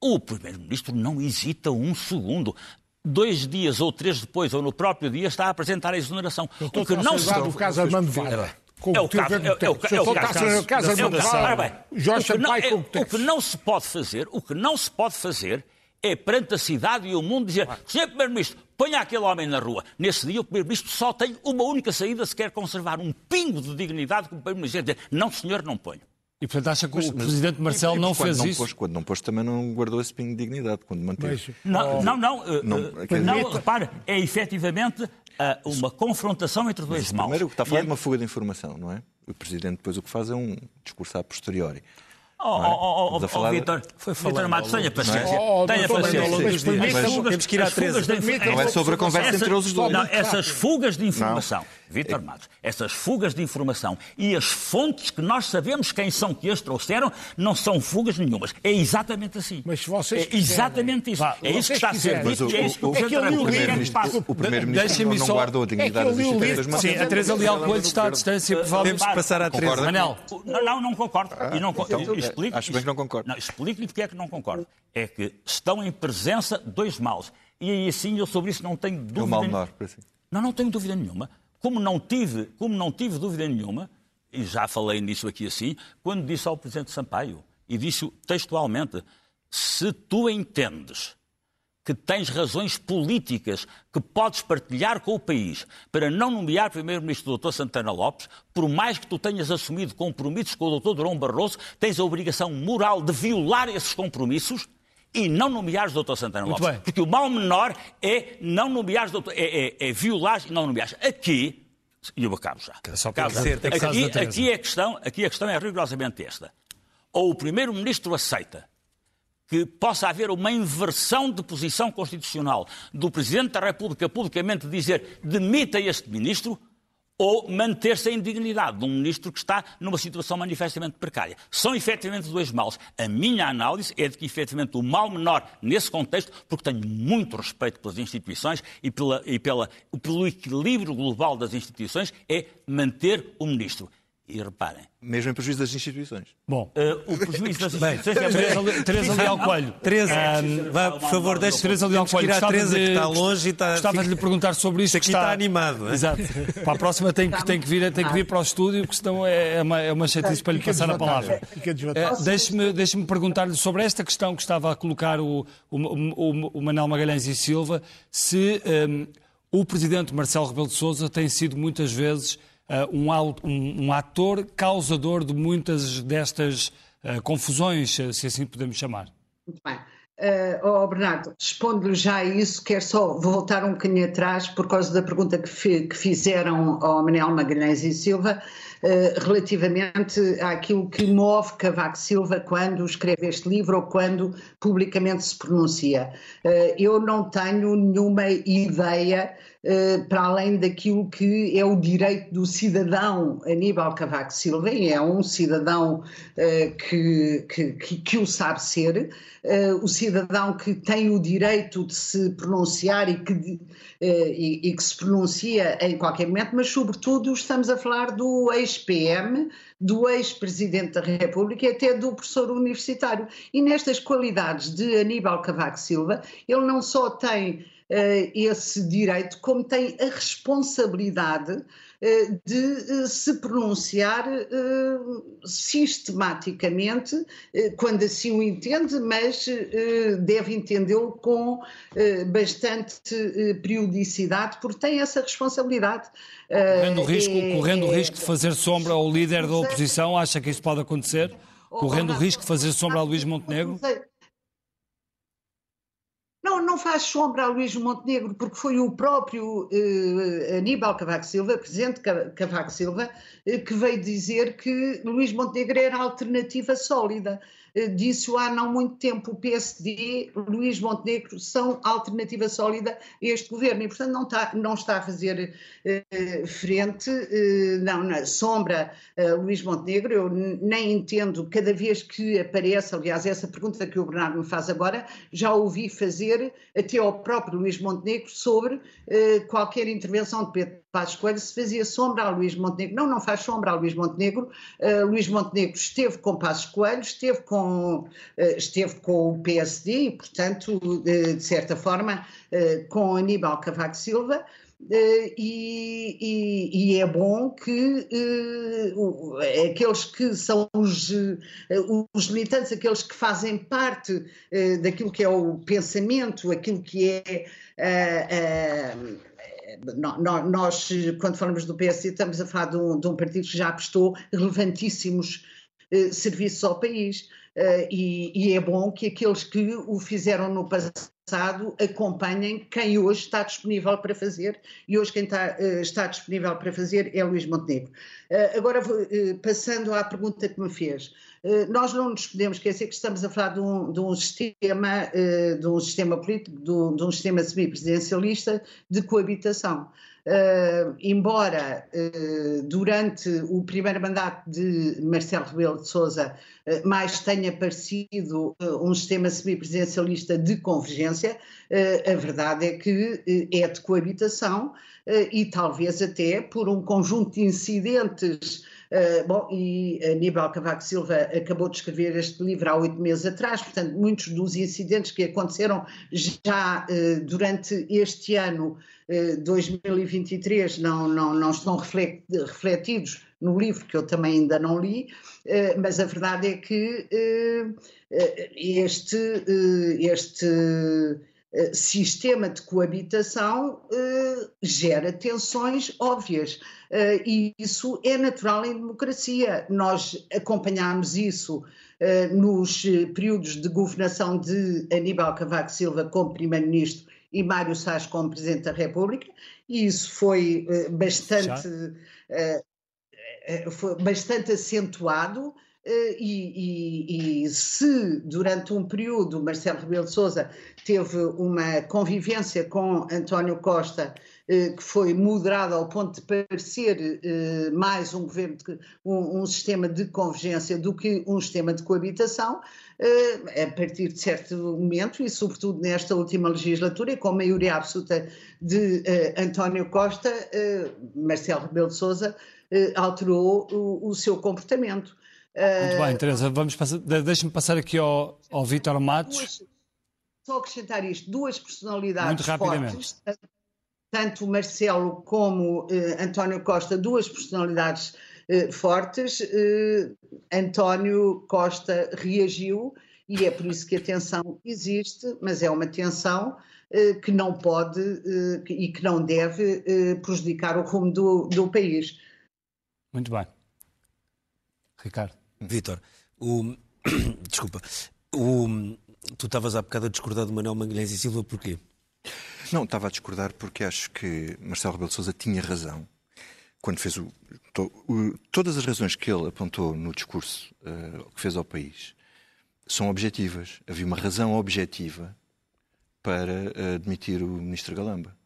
o Primeiro-Ministro não hesita um segundo. Dois dias ou três depois, ou no próprio dia, está a apresentar a exoneração. O que não se do caso Armando Vara. Com é o caso, é, é o, é o o é o Jorge o Sampaio com O que não se pode fazer, o que não se pode fazer é perante a cidade e o mundo dizer, Sr. Primeiro-Ministro, ponha aquele homem na rua. Nesse dia o Primeiro-Ministro só tem uma única saída se quer conservar um pingo de dignidade como Primeiro-Ministro dizer, não senhor, não ponho. E portanto acha que o Presidente Marcelo E- não fez não isso? Pôs, quando não pôs, também não guardou esse pingo de dignidade, quando manteve. Mas, Não, não, não, eh, Não, quer não, repare, é efetivamente ah, uma confrontação entre dois maus. Primeiro, o que está a falar é de uma fuga de informação, não é? O Presidente depois o que faz é um discurso a posteriori. Oh, é? oh, oh, oh, Vitor, Foi Vitor falando Matos, tenha paciência. É? Tenha paciência. fugas- temos que ir à as fugas 13. de- Não é sobre a conversa entre eles dois. Não, essas fugas de informação, Vitor Matos, essas fugas de informação e as fontes que nós sabemos quem são que as trouxeram, não são fugas nenhumas. É exatamente assim. Mas vocês é exatamente isso. Vá, é isso que está a ser dito Mas e é isso que o Presidente é o Primeiro-Ministro não, guardou a dignidade É das instituições Sim, a mas- Teresa Leal Coelho está à distância, que passar à Teresa. Manel, Não, não, concordo. e não, co- explico- acho bem que não concordo. Não, explico-lhe porque é que não concordo. É que estão em presença dois maus. E aí assim eu sobre isso não tenho dúvida. É o mal nenhuma. menor, por assim. Não, não tenho dúvida nenhuma. Como não tive, como não tive dúvida nenhuma, e já falei nisso aqui assim, quando disse ao Presidente Sampaio, e disse textualmente, se tu entendes que tens razões políticas que podes partilhar com o país para não nomear Primeiro-Ministro o Dr. Santana Lopes, por mais que tu tenhas assumido compromissos com o Dr. Durão Barroso, tens a obrigação moral de violar esses compromissos e não nomeares o Dr. Santana Muito Lopes. bem. Porque o mal menor é não nomeares, doutor, é, é, é violares e não nomeares. Aqui, e eu acabo já. Só que ser. aqui, Teresa. aqui, a questão, aqui a questão é rigorosamente esta. Ou o Primeiro-Ministro aceita que possa haver uma inversão de posição constitucional do Presidente da República publicamente dizer demita este ministro, ou manter-se a indignidade de um ministro que está numa situação manifestamente precária. São efetivamente dois males. A minha análise é de que efetivamente o mal menor nesse contexto, porque tenho muito respeito pelas instituições e, pela, e pela, pelo equilíbrio global das instituições, é manter o ministro. E reparem. Mesmo em prejuízo das instituições. Bom, uh, o prejuízo das instituições é Teresa, Teresa Leal Coelho. Teresa, vá, por favor, deixe Teresa Leal Coelho. a Teresa de, que está longe e está. Gostava de lhe perguntar sobre isto. Isto aqui está, está animado. É? Exato. Para a próxima tem que, tem que, vir, tem que vir para o estúdio, porque senão é, é uma, é uma chatice para lhe passar a palavra. Uh, Deixe-me deixe perguntar-lhe sobre esta questão que estava a colocar o, o, o, o Manel Magalhães e Silva, se um, o presidente Marcelo Rebelo de Sousa tem sido muitas vezes uh, um, um, ator causador de muitas destas uh, confusões, se assim podemos chamar. Muito bem. Uh, oh Bernardo, respondo-lhe já a isso, quero só voltar um bocadinho atrás por causa da pergunta que, fi, que fizeram ao Manuel Magalhães e Silva uh, relativamente àquilo que move Cavaco Silva quando escreve este livro ou quando publicamente se pronuncia. Uh, eu não tenho nenhuma ideia eh, para além daquilo que é o direito do cidadão Aníbal Cavaco Silva, e é um cidadão uh, que, que, que, o sabe ser, uh, o cidadão que tem o direito de se pronunciar e que, e, e, que se pronuncia em qualquer momento, mas sobretudo estamos a falar do ex-PM, do ex-presidente da República e até do professor universitário. E nestas qualidades de Aníbal Cavaco Silva, ele não só tem esse direito, como tem a responsabilidade uh, de uh, se pronunciar sistematicamente, quando assim o entende, mas deve entendê-lo com bastante periodicidade, porque tem essa responsabilidade. Correndo o risco, é, correndo o risco de fazer sombra ao líder da oposição, acha que isso pode acontecer? Correndo o risco de fazer sombra a Luís Montenegro? Não, não faz sombra a Luís Montenegro, porque foi o próprio eh, Aníbal Cavaco Silva, presidente Cavaco Silva, eh, que veio dizer que Luís Montenegro era a alternativa sólida. Eh, disse-o há não muito tempo, o PSD, Luís Montenegro, são alternativa sólida a este governo e, portanto, não está, não está a fazer uh, frente, uh, não, na sombra Luís Montenegro. Eu nem entendo, cada vez que aparece, aliás, essa pergunta que o Bernardo me faz agora, já ouvi fazer até ao próprio Luís Montenegro sobre qualquer intervenção de Pedro Passos Coelho se fazia sombra a Luís Montenegro. Não, não faz sombra a Luís Montenegro. Uh, Luís Montenegro esteve com Passos Coelho, esteve com, uh, esteve com o PSD e, portanto, uh, de certa forma, com Aníbal Cavaco Silva. E, e, e, é bom que aqueles que são os, os, militantes, aqueles que fazem parte daquilo que é o pensamento, aquilo que é nós, quando falamos do PSD, estamos a falar de um, de um partido que já prestou relevantíssimos eh, serviços ao país. Uh, e, e, é bom que aqueles que o fizeram no passado acompanhem quem hoje está disponível para fazer, e hoje quem está, uh, está disponível para fazer é Luís Montenegro. Agora, passando à pergunta que me fez, nós não nos podemos esquecer que estamos a falar de um, de um sistema, de um sistema político, de um, de um sistema semipresidencialista de coabitação. Uh, embora uh, durante o primeiro mandato de Marcelo Rebelo de Sousa uh, mais tenha parecido um sistema semipresidencialista de convergência, a verdade é que é de coabitação e talvez até por um conjunto de incidentes Uh, bom, e Aníbal Cavaco Silva acabou de escrever este livro há oito meses atrás, portanto, muitos dos incidentes que aconteceram já uh, durante este ano 2023 não, não, não estão refletidos no livro, que eu também ainda não li, mas a verdade é que este, este sistema de coabitação gera tensões óbvias. E isso é natural em democracia. Nós acompanhámos isso nos períodos de governação de Aníbal Cavaco Silva como Primeiro-Ministro e Mário Sás como Presidente da República, e isso foi bastante, foi bastante acentuado. Eh, e, e, e, se durante um período Marcelo Rebelo de Sousa teve uma convivência com António Costa eh, que foi moderada ao ponto de parecer eh, mais um governo, de, um, um, sistema de convergência do que um sistema de coabitação, a partir de certo momento, e sobretudo nesta última legislatura, e com a maioria absoluta de António Costa, Marcelo Rebelo de Sousa alterou o, o seu comportamento. Muito bem, Teresa, vamos passar, deixa-me passar aqui ao, ao Vítor Matos. Duas, só acrescentar isto, duas personalidades fortes, tanto Marcelo como eh, António Costa, duas personalidades eh, fortes. Eh, António Costa reagiu e é por isso que a tensão existe, mas é uma tensão que não pode e que não deve prejudicar o rumo do, do país. Muito bem. Ricardo. Vítor, o... desculpa, o... tu estavas há bocado a discordar de Manuel Magalhães e Silva porquê? Não, estava a discordar porque acho que Marcelo Rebelo de Sousa tinha razão quando fez o, o, todas as razões que ele apontou no discurso uh, que fez ao país são objetivas. Havia uma razão objetiva para uh, admitir o ministro Galamba.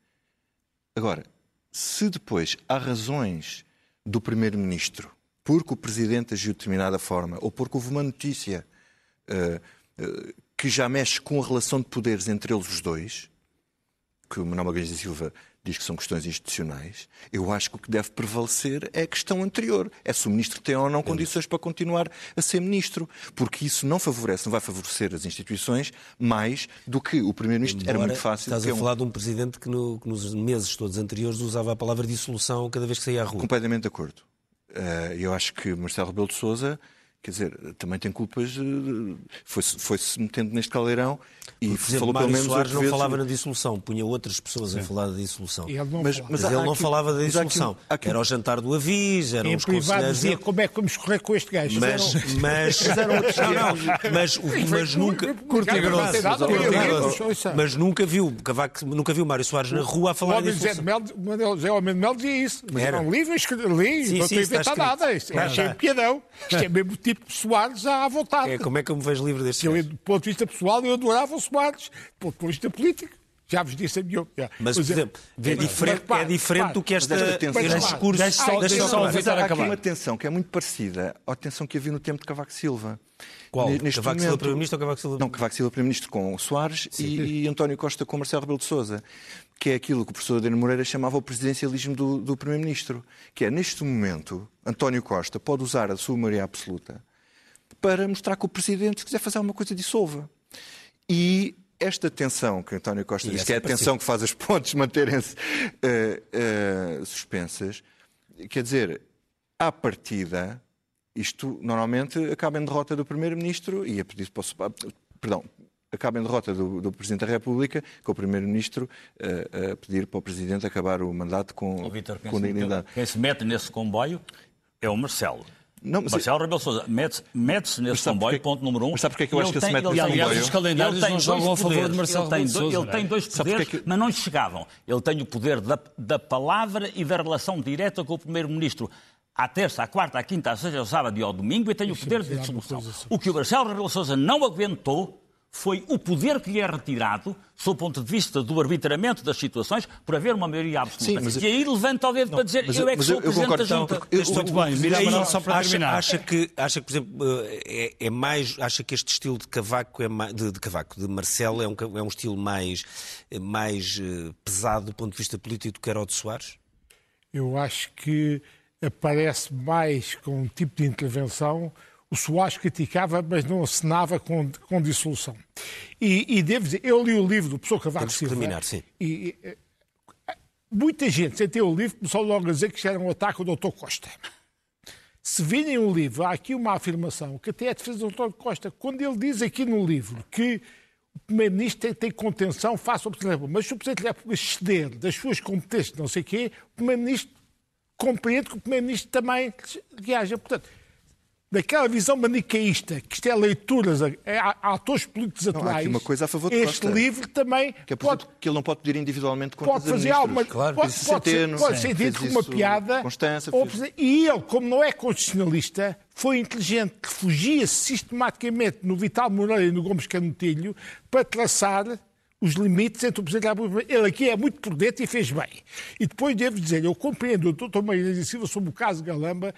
Agora, se depois há razões do primeiro-ministro porque o presidente agiu de determinada forma ou porque houve uma notícia uh, uh, que já mexe com a relação de poderes entre eles os dois, que o Manuel Magalhães da Silva diz que são questões institucionais, eu acho que o que deve prevalecer é a questão anterior. É se o ministro tem ou não condições para continuar a ser ministro. Porque isso não favorece, não vai favorecer as instituições mais do que o primeiro-ministro. Era muito fácil. Estás a falar de um presidente que, no, que, nos meses todos anteriores usava a palavra dissolução cada vez que saía à rua. Completamente de acordo. Eh, eu acho que Marcelo Rebelo de Sousa quer dizer, também tem culpas, foi-se foi -se metendo neste caldeirão e Por exemplo, falou Mário pelo menos Soares não vezes... falava na dissolução, punha outras pessoas Sim. a falar da dissolução. Ele mas, mas, mas ele não aqui, falava da dissolução. Aqui, aqui, era o jantar do Avis, eram em os privado dizia como é que vamos correr com este gajo. Mas, mas, mas, mas, mas nunca curto grosso. Mas nunca viu Cavaco, nunca viu Mário Soares na rua a falar da dissolução. Zé Homem de Mel dizia isso. Mas era um livro, li, não tenho inventado nada. Isto é piadão. Isto é mesmo tipo Soares à vontade. É, como é que eu me vejo livre deste eu, Do ponto de vista pessoal, eu adorava o Soares. Do ponto de vista político, já vos disse a minha Mas, por exemplo, é, diferente, é diferente do que esta, este discurso. Deixa só, deixa só acabar. Há aqui uma tensão que é muito parecida à tensão que havia no tempo de Cavaco Silva. Qual? Neste Cavaco Silva Primeiro-Ministro ou Cavaco Silva? Não, Cavaco Silva Primeiro-Ministro com Soares e, e, António Costa com Marcelo Rebelo de Sousa que é aquilo que o professor Adriano Moreira chamava o presidencialismo do, do Primeiro-Ministro, que é, neste momento, António Costa pode usar a sua maioria absoluta para mostrar que o Presidente, se quiser fazer alguma coisa, dissolva. E esta tensão que António Costa e diz, que é a tensão que faz as pontes manterem-se uh, uh, suspensas, quer dizer, à partida, isto normalmente acaba em derrota do Primeiro-Ministro e é pedido para o, perdão, acaba em derrota do, do, Presidente da República, com o Primeiro-Ministro uh, a pedir para o Presidente acabar o mandato com, oh, Victor, com dignidade. Quem se mete nesse comboio é o Marcelo. Não, mas Marcelo Rebelo Sousa mete-se mete nesse comboio, porque, ponto número um. Mas sabe porque é que eu acho que ele se mete nesse comboio? Aliás, os calendários não jogam a favor de Marcelo Rebelo Sousa. Ele tem dois poderes, que... mas não lhe chegavam. Ele tem o poder da, da palavra e da relação direta com o Primeiro-Ministro à terça, à quarta, à quinta, à sexta, ao sábado e ao domingo e tem o poder de dissolução. O que o Marcelo Rebelo Sousa não aguentou foi o poder que lhe é retirado, sob o ponto de vista do arbitramento das situações, por haver uma maioria absoluta. Sim, mas... E aí levanta o dedo não, para dizer eu é que sou o Presidente concordo, da Junta. Eu, estou muito bem, Miranda, só para acha, terminar. Acha que, acha que, por exemplo, é, é, mais, acha que este estilo de Cavaco, é mais, de, de, Cavaco, de Marcelo, é um, é um estilo mais, mais eh, pesado do ponto de vista político do que era o de Soares? Eu acho que aparece mais com um tipo de intervenção o Soares criticava, mas não assinava com, com dissolução. E, e devo dizer, eu li o livro do professor Cavaco Silva. terminar, sim. E, e, muita gente, sem ter o livro, começou logo a dizer que isto era um ataque ao Dr. Costa. Se virem o livro, há aqui uma afirmação que até é a defesa do Dr. Costa, quando ele diz aqui no livro que o Primeiro-Ministro tem, tem contenção face ao Presidente da República, mas se o Presidente da República ceder das suas competências, não sei o quê, o Primeiro-Ministro compreende que o Primeiro-Ministro também reaja. Portanto, daquela visão manicaísta, que isto é leituras a, a, a atores políticos Não, há atuais, aqui uma coisa a favor de este Costa. livro também Que é pode, que ele não pode pedir individualmente contas pode fazer alguma Claro, pode, pode ser, pode ser dito com uma piada. Constança, ou fez- e ele, como não é constitucionalista, foi inteligente, refugia-se sistematicamente no Vital Moreira e no Gomes Canutilho para traçar os limites entre o Presidente da República. Ele aqui é muito prudente e fez bem. E depois devo dizer, eu compreendo o Dr. E Silva sobre o caso Galamba.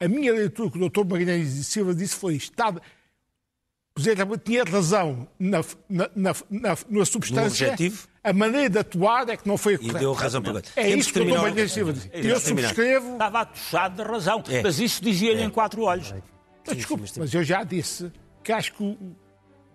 A minha leitura que o Dr. Magalhães e Silva disse foi estado o Presidente da tinha razão na, na, na, na, na substância. objetivo? A maneira de atuar é que não foi a E correta. deu razão para É Temos isso que o Dr. Magalhães Silva disse. É E eu subscrevo. Estava atochado de razão, É. mas isso dizia-lhe em quatro olhos. Mas, desculpe, mas eu já disse que acho que o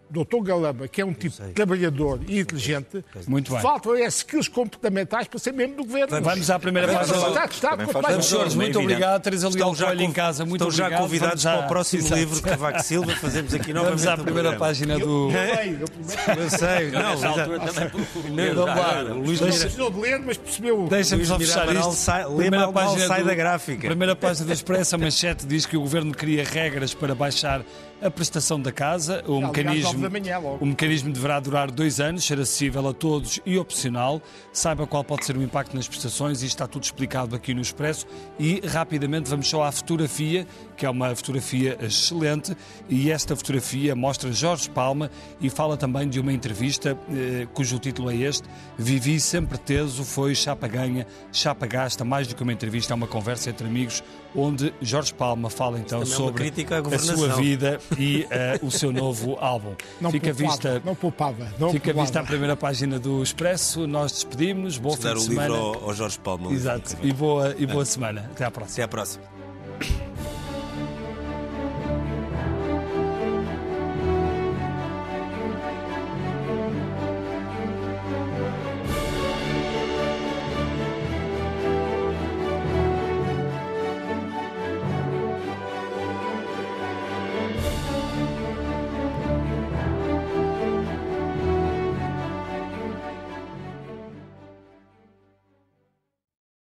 Dr. Galamba, que é um tipo trabalhador e inteligente, Muito bem. faltam é skills comportamentais para ser membro do governo. Vamos à primeira página. está, está, Também Vamos, senhores, muito obrigado. Teresa Leão Estão já, Coelho em casa, muito estão já obrigado. convidados Vamos à- para o próximo Exato. livro, Cavaco Silva. Fazemos aqui novamente Vamos à primeira página do... Eu eu primeiro- Eu sei, não, Nessa altura também Luís Não Mira- precisou de ler, mas percebeu. Deixa-me só fechar isto. Primeira página sai da gráfica. Primeira página do Expresso, a manchete diz que o Governo cria regras para baixar a prestação da casa. O mecanismo, da manhã, o mecanismo deverá durar dois anos, ser acessível a todos e opcional. Saiba qual pode ser o impacto nas prestações e está tudo explicado aqui no Expresso. E rapidamente vamos só à fotografia, que é uma fotografia excelente. E esta fotografia mostra Jorge Palma e fala também de uma entrevista eh, cujo título é este: Vivi sempre teso, foi chapa ganha, chapa gasta. Mais do que uma entrevista, é uma conversa entre amigos, onde Jorge Palma fala então é sobre à a sua vida e eh, o seu novo álbum. Não Fica poupava, vista. Não poupava. Não Fica poupava. vista a primeira página do Expresso. Nós despedimos. Bom fim de o semana. livro ao, ao Jorge Palma. Exato. E boa, e boa semana. Até à próxima. Até à próxima.